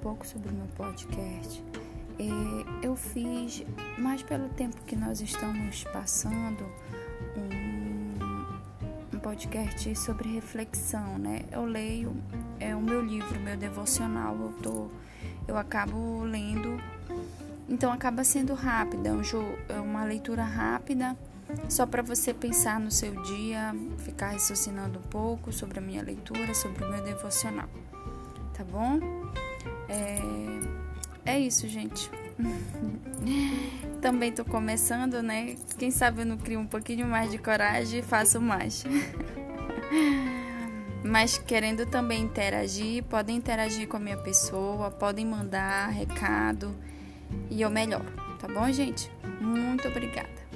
pouco sobre o meu podcast. É, eu fiz, mais pelo tempo que nós estamos passando, um, um podcast sobre reflexão, né? Eu leio é o meu livro, meu devocional, eu tô, eu acabo lendo, então acaba sendo rápida, é uma leitura rápida só para você pensar no seu dia, ficar raciocinando um pouco sobre a minha leitura, sobre o meu devocional. Tá bom? É, é isso, gente. Também tô começando, né? Quem sabe eu não crio um pouquinho mais de coragem e faço mais. Mas querendo também interagir, podem interagir com a minha pessoa, podem mandar recado e eu melhoro, tá bom, gente? Muito obrigada.